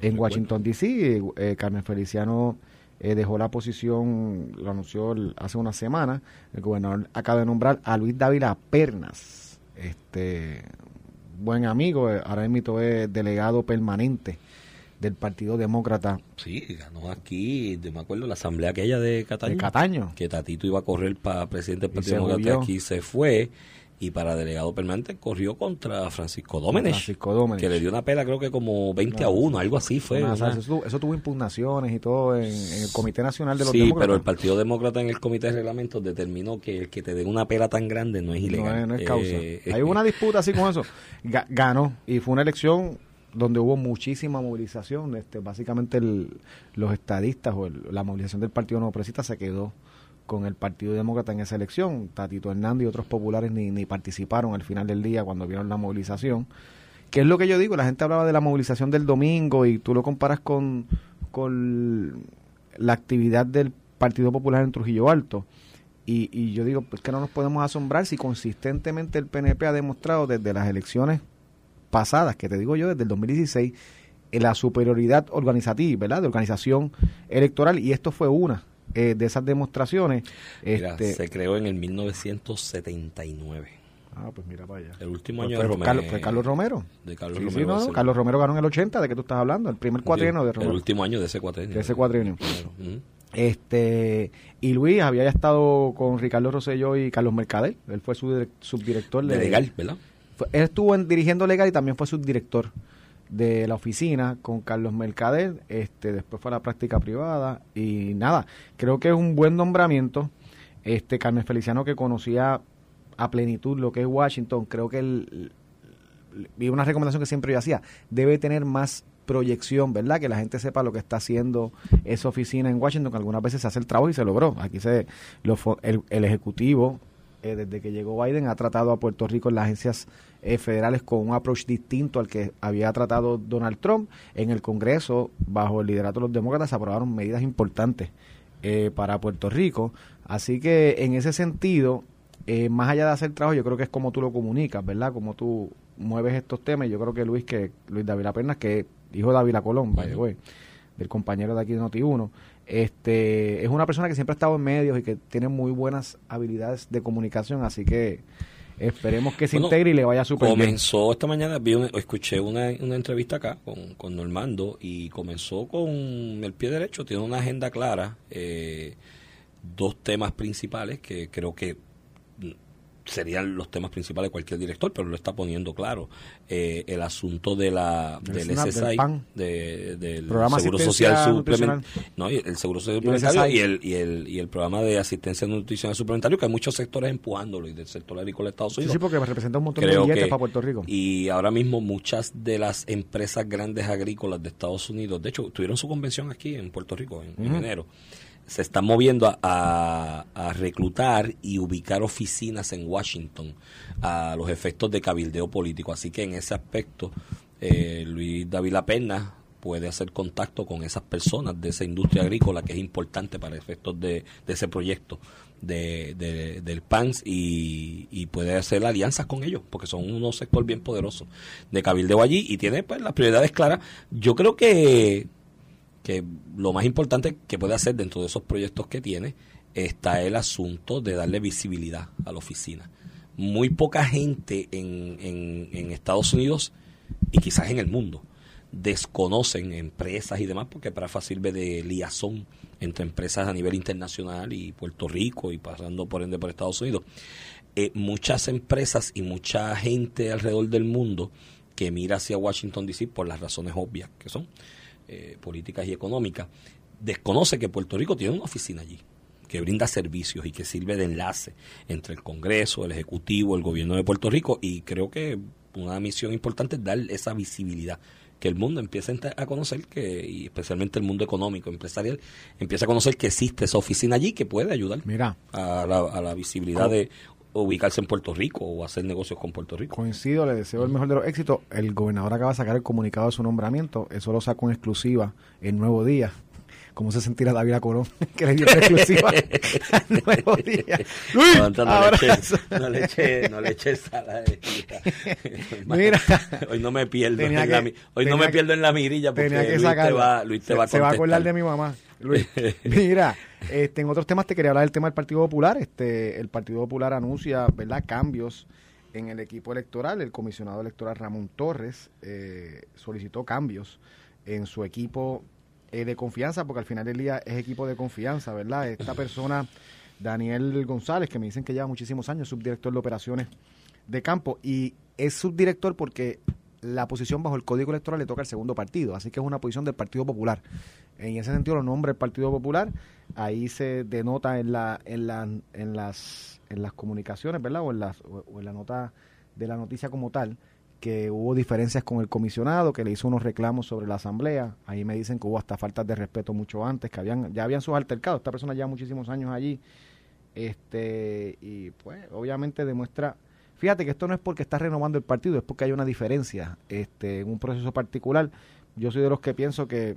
en. Washington, D.C. Eh, Carmen Feliciano eh, dejó la posición, lo anunció hace una semana. El gobernador acaba de nombrar a Luis Dávila Pernas, este buen amigo, eh, ahora mismo es delegado permanente del Partido Demócrata Sí, ganó aquí, yo me acuerdo, la asamblea aquella de Cataño. de Cataño. Que Tatito iba a correr para presidente del Partido Demócrata aquí se fue. Y para delegado permanente corrió contra Francisco Dómenes. Francisco Dómenes. Que le dio una pela, creo que como 20 a 1, algo así fue. Eso, tuvo, eso tuvo impugnaciones y todo en, en el Comité Nacional de los Sí, Demócratas. pero el Partido Demócrata en el Comité de Reglamentos determinó que el que te dé una pela tan grande no es ilegal. No es, no es causa. Eh, Hay una disputa así con eso. Ga- ganó y fue una elección donde hubo muchísima movilización. Este, básicamente el- los estadistas o el- la movilización del Partido No Progresista se quedó con el Partido Demócrata en esa elección. Tatito Hernández y otros populares ni, ni participaron al final del día cuando vieron la movilización. Que es lo que yo digo, la gente hablaba de la movilización del domingo y tú lo comparas con, con la actividad del Partido Popular en Trujillo Alto. Y, yo digo, pues que no nos podemos asombrar si consistentemente el PNP ha demostrado desde las elecciones pasadas, que te digo yo, desde el 2016, eh, la superioridad organizativa, ¿verdad? De organización electoral, y esto fue una eh, de esas demostraciones. Mira, Este, se creó en el 1979. ah, pues mira para allá. El último Pues año fue, de. Carlos, fue Carlos Romero. De Carlos Sí, sí, Romero. no, no, Barceló. Carlos Romero ganó en el 80, ¿de qué tú estás hablando? El primer cuatrienio de El Romero. último año de ese cuatrienio. De ese cuatrienio. Claro. Este, y Luis había ya estado con Ricardo Rosselló y Carlos Mercader. Él fue su direc- subdirector De legal, ¿verdad? fue- él estuvo en- dirigiendo legal y también fue subdirector de la oficina con Carlos Mercader, este después fue a la práctica privada y nada, creo que es un buen nombramiento. Este Carmen Feliciano que conocía a plenitud lo que es Washington, creo que el- y una recomendación que siempre yo hacía, debe tener más proyección, ¿verdad? Que la gente sepa lo que está haciendo esa oficina en Washington, que algunas veces se hace el trabajo y se logró. Aquí se lo, el, el Ejecutivo, eh, desde que llegó Biden, ha tratado a Puerto Rico en las agencias eh, federales con un approach distinto al que había tratado Donald Trump. En el Congreso, bajo el liderato de los demócratas, aprobaron medidas importantes eh, para Puerto Rico. Así que en ese sentido, más allá de hacer trabajo, yo creo que es como tú lo comunicas, ¿verdad? Como tú mueves estos temas. Yo creo que Luis, que Luis David Pernas, que hijo de Ávila Colón, del compañero de aquí de Noti1, este, es una persona que siempre ha estado en medios y que tiene muy buenas habilidades de comunicación, así que esperemos que se integre y le vaya súper bien. Comenzó esta mañana, vi escuché una, una, entrevista acá con, con Normando y comenzó con el pie derecho, tiene una agenda clara, eh, dos temas principales que creo que serían los temas principales de cualquier director, pero lo está poniendo claro. Eh, el asunto de la, del SSI, del Seguro Social Suplementario, no, el Seguro Social Suplementario y el, y, el, y el programa de asistencia nutricional suplementario, que hay muchos sectores empujándolo y del sector agrícola de Estados Unidos. Sí, porque representa un montón de billetes para Puerto Rico. Y ahora mismo muchas de las empresas grandes agrícolas de Estados Unidos, de hecho, tuvieron su convención aquí en Puerto Rico en, en enero se están moviendo a, reclutar y ubicar oficinas en Washington a los efectos de cabildeo político. Así que en ese aspecto, eh, Luis David Pena puede hacer contacto con esas personas de esa industria agrícola que es importante para efectos de, ese proyecto de, del PANS y, puede hacer alianzas con ellos porque son unos sector bien poderosos de cabildeo allí y tiene pues las prioridades claras. Yo creo que que lo más importante que puede hacer dentro de esos proyectos que tiene está el asunto de darle visibilidad a la oficina. Muy poca gente en, Estados Unidos y quizás en el mundo desconocen empresas y demás porque para fácil ver de liazón entre empresas a nivel internacional y Puerto Rico y pasando por ende por Estados Unidos. Eh, muchas empresas y mucha gente alrededor del mundo que mira hacia Washington DC por las razones obvias que son eh, políticas y económicas, desconoce que Puerto Rico tiene una oficina allí que brinda servicios y que sirve de enlace entre el Congreso, el Ejecutivo, el Gobierno de Puerto Rico y creo que una misión importante es dar esa visibilidad que el mundo empiece a conocer que y especialmente el mundo económico empresarial empieza a conocer que existe esa oficina allí que puede ayudar Mira, a, la, visibilidad de ubicarse en Puerto Rico o hacer negocios con Puerto Rico. Coincido, le deseo el mejor de los éxitos. El gobernador acaba de sacar el comunicado de su nombramiento. Eso lo sacó en exclusiva el Nuevo Día. ¿Cómo se sentirá David Corón [LAUGHS] que le dio exclusiva al [LAUGHS] Nuevo Día? Luis, no, no, le eché, no le eché sala [LAUGHS] Mira, hoy no me pierdo, en, la, hoy no me pierdo en la mirilla porque Luis, te va, Luis te va a Se va a acordar de mi mamá. Luis, mira, este, en otros temas te quería hablar del tema del Partido Popular. Este, el Partido Popular anuncia, ¿verdad?, cambios en el equipo electoral. El comisionado electoral Ramón Torres eh, solicitó cambios en su equipo eh, de confianza, porque al final del día es equipo de confianza, ¿verdad? Esta persona, Daniel González, que me dicen que lleva muchísimos años, subdirector de operaciones de campo, y es subdirector porque la posición bajo el Código Electoral le toca al segundo partido, así que es una posición del Partido Popular. En ese sentido lo nombra el Partido Popular, ahí se denota en la, en en las en las comunicaciones, ¿verdad? O en, las, o en la nota de la noticia como tal, que hubo diferencias con el comisionado, que le hizo unos reclamos sobre la asamblea. Ahí me dicen que hubo hasta faltas de respeto mucho antes, que habían ya habían sus altercados. Esta persona lleva muchísimos años allí. Este, y pues obviamente demuestra Fíjate que esto no es porque está renovando el partido, es porque hay una diferencia este, en un proceso particular. Yo soy de los que pienso que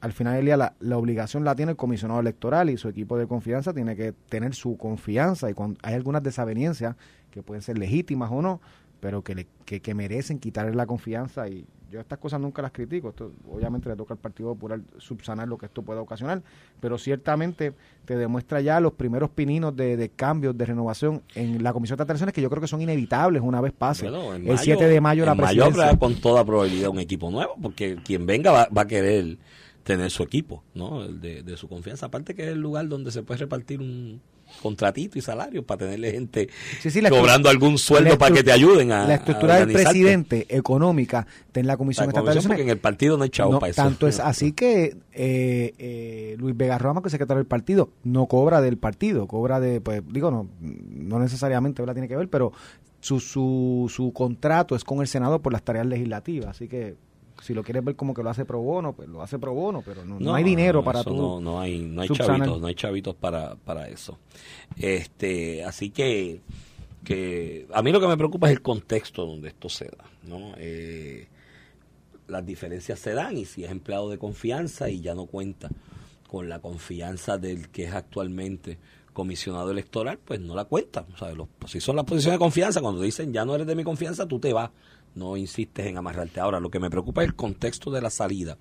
al final del día la, obligación la tiene el comisionado electoral y su equipo de confianza tiene que tener su confianza y cuando hay algunas desavenencias que pueden ser legítimas o no, pero que, le, que, que merecen quitarle la confianza y yo estas cosas nunca las critico. Esto, obviamente le toca al Partido Popular subsanar lo que esto pueda ocasionar, pero ciertamente te demuestra ya los primeros pininos de, de cambios, de renovación en la Comisión de Elecciones que yo creo que son inevitables una vez pase. el 7 de mayo la presidencia. Mayo con toda probabilidad un equipo nuevo, porque quien venga va, va a querer tener su equipo, ¿no? De, de su confianza. Aparte que es el lugar donde se puede repartir un contratito y salario para tenerle gente cobrando algún sueldo para que te ayuden a la estructura del presidente económica en la comisión estatal porque en el partido no hay chavo para eso. tanto es [LAUGHS] así que eh, eh, Luis Vega Roma que es secretario del partido no cobra del partido cobra de pues digo no no necesariamente la tiene que ver pero su, su, su contrato es con el Senado por las tareas legislativas. Así que si lo quieres ver como que lo hace pro bono, pues lo hace pro bono, pero no, no hay dinero para tú. No, no hay, no hay subsanar. chavitos, no hay chavitos para, para eso. Este, así que, que a mí lo que me preocupa es el contexto donde esto se da, ¿no? Eh, las diferencias se dan y si es empleado de confianza y ya no cuenta con la confianza del que es actualmente comisionado electoral, pues no la cuenta. O sea, los, si son las posiciones de confianza, cuando dicen ya no eres de mi confianza, tú te vas. No insistes en amarrarte. Ahora, lo que me preocupa es el contexto de la salida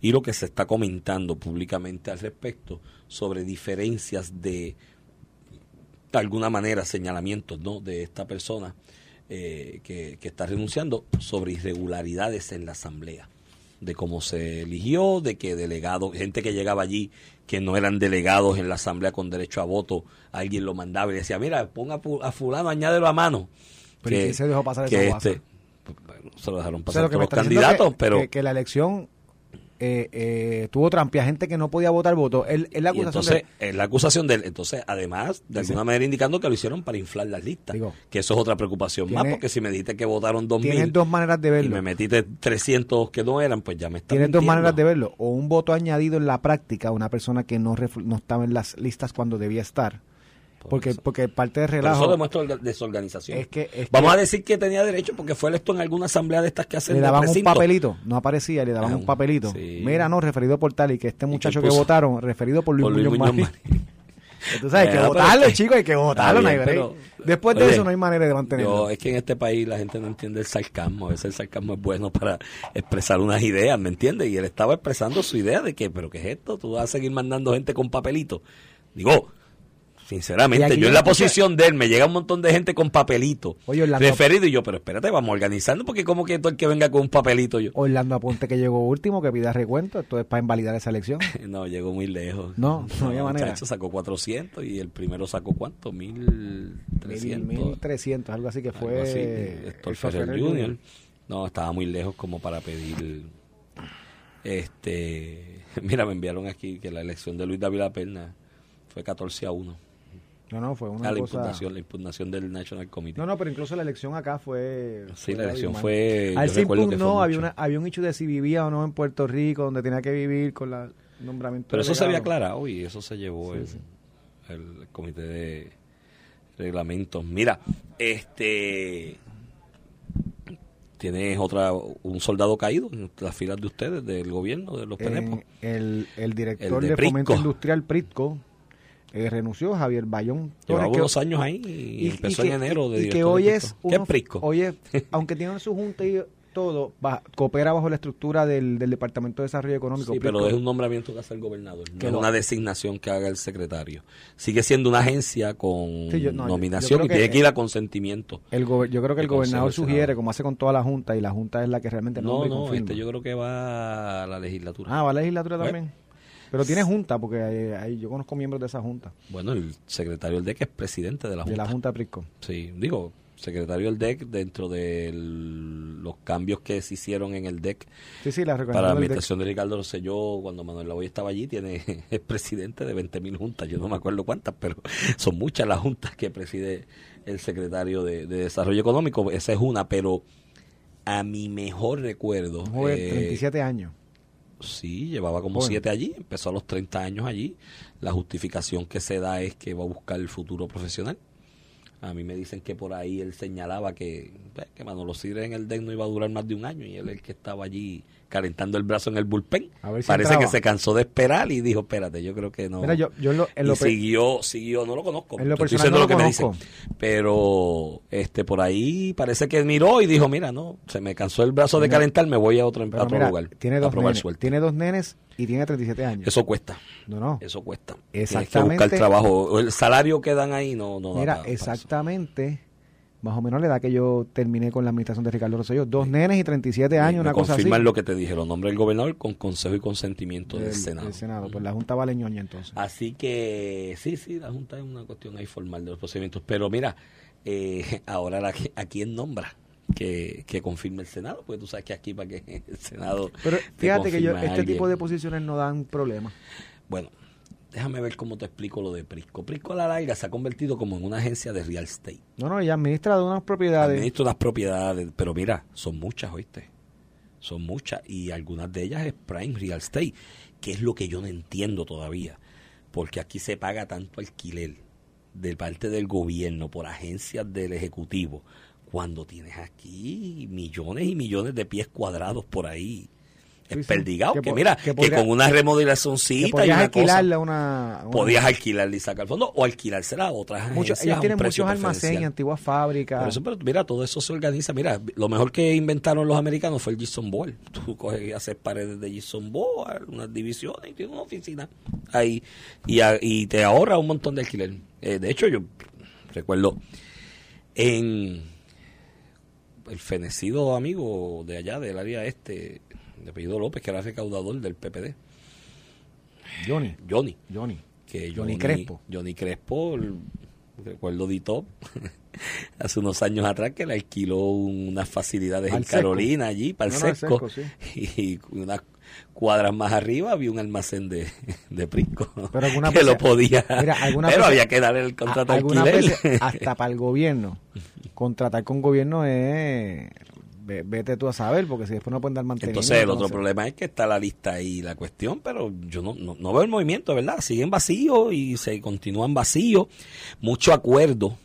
y lo que se está comentando públicamente al respecto sobre diferencias de, de alguna manera, señalamientos ¿no? de esta persona eh, que, que está renunciando sobre irregularidades en la asamblea de cómo se eligió, de que delegados, gente que llegaba allí que no eran delegados en la asamblea con derecho a voto, alguien lo mandaba y decía, mira, ponga a fu- a fulano, añádelo a mano. Pero ¿y quién se dejó pasar esa guasa? este, se lo dejaron O pasar sea, lo que todos los candidatos, que, pero que, que la elección eh, eh, tuvo trampia, gente que no podía votar votó. Es la y acusación entonces de- es la acusación de él. Entonces, además, de alguna manera indicando que lo hicieron para inflar las listas. Digo, que eso es otra preocupación más, porque si me dijiste que votaron 2.000 Tienes dos maneras de y verlo. me metiste 300 que no eran, pues ya me está Tienes dos maneras de verlo. O un voto añadido en la práctica a una persona que no, no estaba en las listas cuando debía estar. Por Porque, porque parte de Pero relajo eso demuestra orga- desorganización. es que, es Vamos que a decir que tenía derecho porque fue electo en alguna asamblea de estas que hacen le daban un papelito, no aparecía, le daban Ah, un papelito. sí. Mira, no, referido por tal, y que este muchacho que puso? votaron, referido por Luis, Por Luis Muñoz Muñoz Marín. Marín. [LAUGHS] Entonces hay que pero votarlo, es que- chicos, hay que votarlo, no hay pero- Después de Oye, eso no hay manera de mantenerlo. Yo, es que en este país la gente no entiende el sarcasmo. A veces el sarcasmo es bueno para expresar unas ideas, ¿me entiendes? Y él estaba expresando su idea de que, ¿pero qué es esto? ¿Tú vas a seguir mandando gente con papelito? Digo, sinceramente, yo en la posición de él, me llega un montón de gente con papelito Oye, Orlando- referido y yo, pero espérate, vamos organizando porque como que todo el que venga con un papelito yo. Orlando Aponte que llegó último, que pida recuento, esto es para invalidar esa elección. [LAUGHS] No, llegó muy lejos. No, no había manera. sacó 400 y el primero sacó ¿cuánto? Mil- 1300. 1300, algo así que Algo fue así, eh, Héctor el Ferrer. Jr. No, estaba muy lejos como para pedir. Este. [LAUGHS] Mira, me enviaron aquí que la elección de Luis David Perna fue 14 a 1. No, no, fue una Ah, la cosa... impugnación, la impugnación del National Committee. No, no, pero incluso la elección acá fue... sí, fue la elección mal. fue. A él yo se recuerdo que fue impugnó, había, una, había un hecho de si vivía o no en Puerto Rico, donde tenía que vivir con la el nombramiento Pero eso se había aclarado y eso se llevó Sí, el, sí. el comité de reglamentos. Mira, este. ¿Tienes otra, un soldado caído en las filas de ustedes, del gobierno, de los? Eh, el, el director El de de, Fomento Prisco. Industrial Pritco eh, renunció, Javier Bayón. Llevaba que- unos años ahí y, empezó que- en enero de y que hoy es Prisco. ¿Qué es uno- hoy es- aunque tienen su junta y todo, va- coopera bajo la estructura del, del Departamento de Desarrollo Económico. Sí, pero es un nombramiento que hace el gobernador, no Que es lo- una designación que haga el secretario. Sigue siendo una agencia con Sí, yo- no, nominación yo y creo tiene que- que ir a consentimiento. El gober- yo creo que el gobernador sugiere, como hace con toda la junta, y la junta es la que realmente No, no, confirma. este yo creo que va a la legislatura. Ah, va a la legislatura Bueno. Pero tiene junta, porque hay- hay- yo conozco miembros de esa junta, Bueno, el secretario del DEC es presidente de la de Junta. la junta de Prisco. Sí, digo, secretario del DEC dentro de los cambios que se hicieron en el DEC Sí, sí, la para la DEC. administración de Ricardo Rosselló, cuando Manuel Lavoy estaba allí, tiene [LAUGHS] es presidente de 20.000 juntas. Yo no me acuerdo cuántas, pero [LAUGHS] son muchas las juntas que preside el secretario de, de Desarrollo Económico. Esa es una, pero a mi mejor recuerdo. Joven, eh, 37 años. Sí, llevaba como Bueno. siete allí, empezó a los 30 años allí. La justificación que se da es que va a buscar el futuro profesional. A mí me dicen que por ahí él señalaba que, pues, que Manolo Sidre en el DEC no iba a durar más de un año y él el que estaba allí calentando el brazo en el bullpen. Si Parece entraba. que se cansó de esperar y dijo, espérate, yo creo que no. Mira, yo, yo en lo, en y lo siguió, siguió, no lo conozco. En lo estoy diciendo no lo que me dicen. Pero este por ahí parece que miró y dijo, mira, no, se me cansó el brazo de Mira, calentar, me voy a otro, a otro mira, lugar. tiene dos, nenes, suerte. tiene dos nenes y tiene 37 años. Eso cuesta. no, no. Eso cuesta. Tienes que Exactamente. buscar trabajo. El salario que dan ahí no, no da Mira, exactamente, más o menos la edad que yo terminé con la administración de Ricardo Rosselló. Dos nenes y 37 años, Me una cosa así. confirman lo que te dije, los nombres del gobernador con consejo y consentimiento del, del, Senado. del Senado. Pues la Junta vale ñoña entonces. Así que sí, sí, la Junta es una cuestión ahí formal de los procedimientos. Pero mira, eh, [LAUGHS] ahora la, ¿a quién nombra? Que, que confirme el Senado, porque tú sabes que aquí para que el Senado. Pero te fíjate que yo, este tipo de posiciones no dan problema. Bueno, déjame ver cómo te explico lo de Prisco. Prisco a la larga se ha convertido como en una agencia de real estate. No, no, ella administra de unas propiedades. Administra unas propiedades, pero mira, son muchas, ¿oíste? Son muchas y algunas de ellas es prime real estate, que es lo que yo no entiendo todavía, porque aquí se paga tanto alquiler de parte del gobierno por agencias del ejecutivo cuando tienes aquí millones y millones de pies cuadrados por ahí desperdigado. Que mira, que con una Que remodelacioncita y una alquilarle a cosa, una, una- podías alquilarle y sacar fondo o alquilársela a otras muchos, ellos tienen muchos almacenes, antiguas fábricas. Por eso, pero mira, todo eso se organiza. Mira, lo mejor que inventaron los americanos fue el Jason Board. [LAUGHS] Tú coges y haces paredes de Jason Board, unas divisiones y tienes una oficina ahí y, a- y te ahorra un montón de alquiler. Eh, de hecho, yo recuerdo en el fenecido amigo de allá, del área este, de apellido López, que era recaudador del PPD, Johnny, Johnny. Johnny. que Johnny Crespo. Johnny Crespo, el- recuerdo de Top, [LAUGHS] hace unos años atrás que le alquiló unas facilidades Al en. Carolina allí para el No, no, sesco. Sesco, [LAUGHS] Y unas cuadras más arriba había un almacén de, de Prisco Pero alguna [LAUGHS] que vez- lo podía. Mira, pero había que darle el contrato A- alquiler. hasta para el gobierno, contratar con gobierno es. Ve- Vete tú a saber, porque si después no pueden dar mantenimiento. Entonces, el otro no sé. problema es que está la lista ahí, la cuestión, pero yo no, no, no veo el movimiento, ¿verdad? Siguen vacíos y se continúan vacíos. Mucho acuerdo.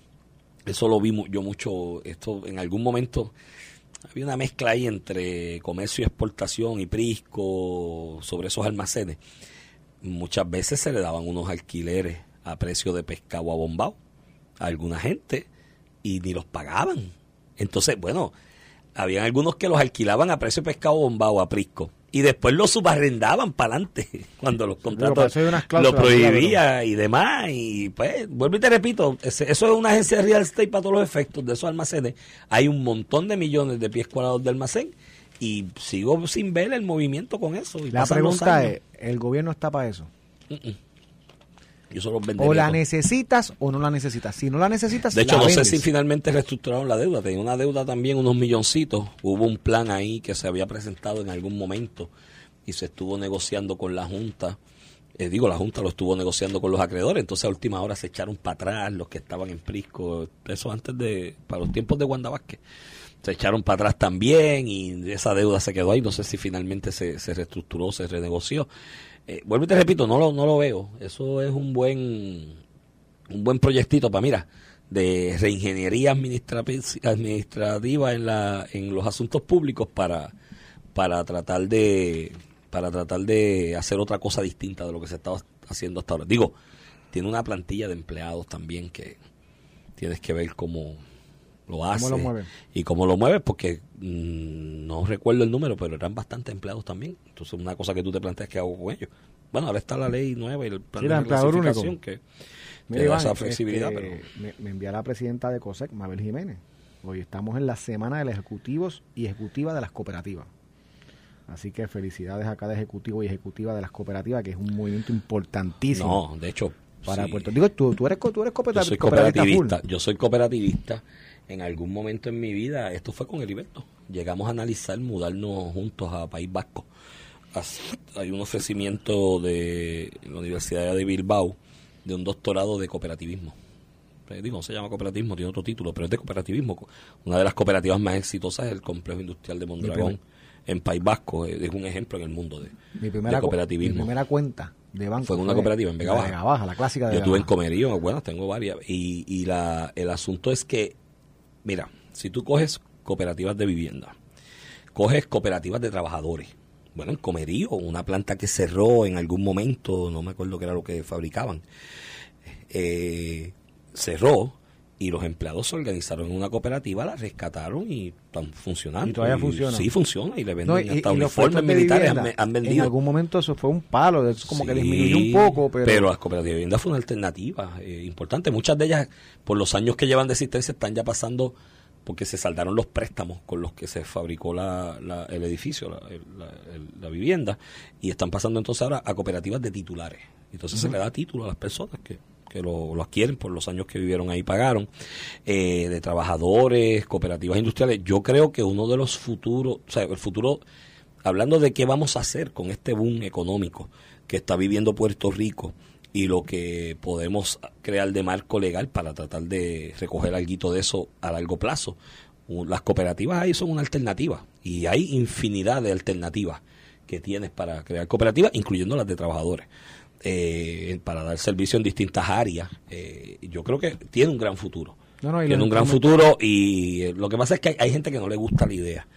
Eso lo vi yo mucho. Esto en algún momento había una mezcla ahí entre comercio y exportación y Prisco sobre esos almacenes. Muchas veces se le daban unos alquileres a precio de pescado a bombao a alguna gente y ni los pagaban. Entonces, bueno, habían algunos que los alquilaban a precio de pescado bombao a Prisco y después los subarrendaban para adelante [LAUGHS] cuando los contratos unas lo prohibía y demás y pues vuelvo y te repito eso es una agencia de real estate para todos los efectos de esos almacenes. Hay un montón de millones de pies cuadrados de almacén y sigo sin ver el movimiento con eso y La pregunta es: ¿el gobierno está para eso? Yo vendería ¿O la necesitas o no la necesitas? Si no la necesitas, De hecho, la no sé si finalmente reestructuraron la deuda. Tenía una deuda también, unos milloncitos. Hubo un plan ahí que se había presentado en algún momento y se estuvo negociando con la Junta. Eh, digo, la Junta lo estuvo negociando con los acreedores. Entonces, a última hora se echaron para atrás los que estaban en Prisco. Eso antes de, para los tiempos de Wanda Vázquez. Se echaron para atrás también y esa deuda se quedó ahí. No sé si finalmente se, se reestructuró, se renegoció. Eh, vuelvo y te repito, no lo, no lo veo. Eso es un buen un buen proyectito para, mira, de reingeniería administra- administrativa en, la, en los asuntos públicos para, para tratar de para tratar de hacer otra cosa distinta de lo que se estaba haciendo hasta ahora. Digo, tiene una plantilla de empleados también que tienes que ver cómo lo hace lo mueve? y cómo lo mueve porque mm, no recuerdo el número, pero eran bastantes empleados también. Entonces, una cosa que tú te planteas que hago con ellos. Bueno, ahora está la ley nueva y el plan Sí, de único. que Mira, te da Iván, esa flexibilidad, este, pero me, me envía la presidenta de COSEC, Mabel Jiménez. Hoy estamos en la semana de los ejecutivos y ejecutivas de las cooperativas. Así que felicidades acá de ejecutivo y ejecutiva de las cooperativas, que es un movimiento importantísimo no, de hecho, para sí, Puerto Digo, tú, tú eres, tú eres yo coopera- soy cooperativista cooperativista, full. yo soy cooperativista. En algún momento en mi vida, esto fue con Heriberto, llegamos a analizar mudarnos juntos a País Vasco. As- Hay un ofrecimiento de la Universidad de Bilbao de un doctorado de cooperativismo. Eh, Digo, no se llama cooperativismo, tiene otro título, pero es de cooperativismo. Una de las cooperativas más exitosas es el Complejo Industrial de Mondragón en País Vasco. Es un ejemplo en el mundo de, Mi primera, de co- cooperativismo. mi primera cuenta de banco Fue en una cooperativa en Vega la Baja. de Vega Baja, la clásica de Yo estuve en. Comerío, bueno, tengo varias. Y, y la, el asunto es que, mira, si tú coges cooperativas de vivienda, coges cooperativas de trabajadores. Bueno, en Comerío, una planta que cerró en algún momento, no me acuerdo qué era lo que fabricaban, eh, cerró y los empleados se organizaron en una cooperativa, la rescataron y están funcionando. Y todavía funciona. Sí, funciona y le venden No, y, hasta y uniformes militares. Han, vivienda, han en vendido. algún momento eso fue un palo, es como que disminuyó un poco, pero, las cooperativas de vivienda fue una alternativa eh, importante. Muchas de ellas, por los años que llevan de existencia, están ya pasando porque se saldaron los préstamos con los que se fabricó la, la- el edificio, la, la vivienda, y están pasando entonces ahora a cooperativas de titulares. Entonces se le da título a las personas que, que lo, lo adquieren por los años que vivieron ahí pagaron, eh, de trabajadores, cooperativas industriales. Yo creo que uno de los futuros, o sea, el futuro hablando de qué vamos a hacer con este boom económico que está viviendo Puerto Rico y lo que podemos crear de marco legal para tratar de recoger algo de eso a largo plazo. Las cooperativas ahí son una alternativa y hay infinidad de alternativas que tienes para crear cooperativas, incluyendo las de trabajadores, eh, para dar servicio en distintas áreas. Eh, yo creo que tiene un gran futuro. tiene un gran futuro y eh, lo que pasa es que hay gente que no le gusta la idea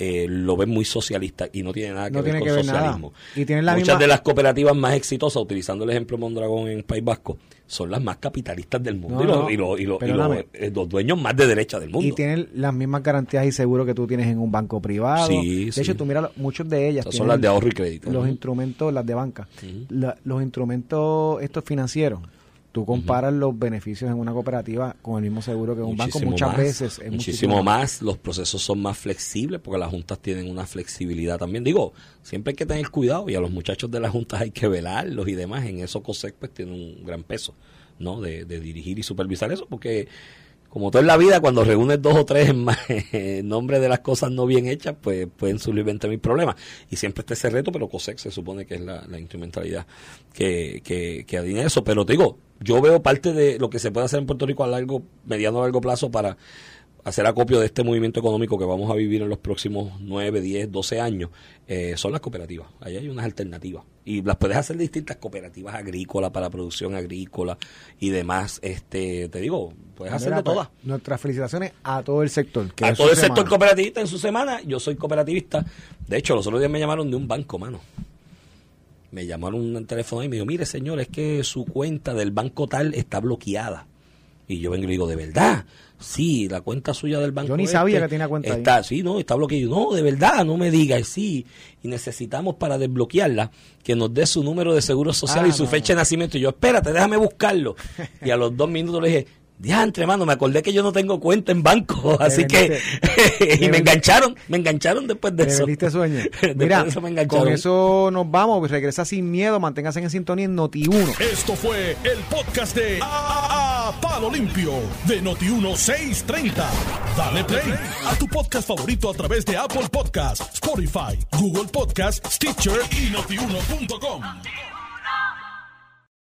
eh, lo ven muy socialista y no tiene nada que ver con socialismo. Y Muchas de las cooperativas más exitosas, utilizando el ejemplo Mondragón en País Vasco, son las más capitalistas del mundo y, los, eh, los, dueños más de derecha del mundo. Y tienen las mismas garantías y seguros que tú tienes en un banco privado. de hecho, tú mira, muchos de ellas. son las de ahorro y crédito. Los instrumentos, las de banca. los instrumentos estos financieros tú comparas los beneficios en una cooperativa con el mismo seguro que en un banco muchas veces es muchísimo, más. los procesos son más flexibles porque las juntas tienen una flexibilidad también. Digo siempre hay que tener cuidado y a los muchachos de las juntas hay que velarlos y demás en eso COSEC pues tiene un gran peso no de, de dirigir y supervisar eso porque como todo en la vida, cuando reúnes dos o tres en, [LAUGHS] nombre de las cosas no bien hechas, pues pueden surgir 20 mil problemas. Y siempre está ese reto, pero COSEC se supone que es la, instrumentalidad que, que, que eso. Pero te digo, yo veo parte de lo que se puede hacer en Puerto Rico a largo, mediano a largo plazo para hacer acopio de este movimiento económico que vamos a vivir en los próximos 9, 10, 12 años, eh, son las cooperativas. Ahí hay unas alternativas. Y las puedes hacer distintas cooperativas agrícolas para producción agrícola y demás. Este, te digo, puedes hacer de pues, todas. Nuestras felicitaciones a todo el sector. a todo el sector cooperativista en su semana. Yo soy cooperativista. De hecho, los otros días me llamaron de un banco, mano. Me llamaron un teléfono y me dijo, mire señor, es que su cuenta del banco tal está bloqueada. Y yo vengo y le digo, ¿de verdad? Sí, la cuenta suya del banco. Yo ni sabía este que tenía cuenta está, Sí, no, está bloqueada. No, de verdad, no me digas, sí. Y necesitamos para desbloquearla que nos dé su número de seguro social y ah, su fecha de nacimiento. Y yo, espérate, déjame buscarlo. y a los dos minutos le dije, Diantre, hermano, me acordé que yo no tengo cuenta en banco, [LAUGHS] así que [LAUGHS] y me engancharon, me engancharon después de eso. sueño. [LAUGHS] Mira, con eso nos vamos, regresa sin miedo, manténgase en sintonía en Noti1. Esto fue el podcast de a, Palo Limpio de Noti1 630. Dale play a tu podcast favorito a través de Apple Podcasts, Spotify, Google Podcasts, Stitcher y notiuno.com.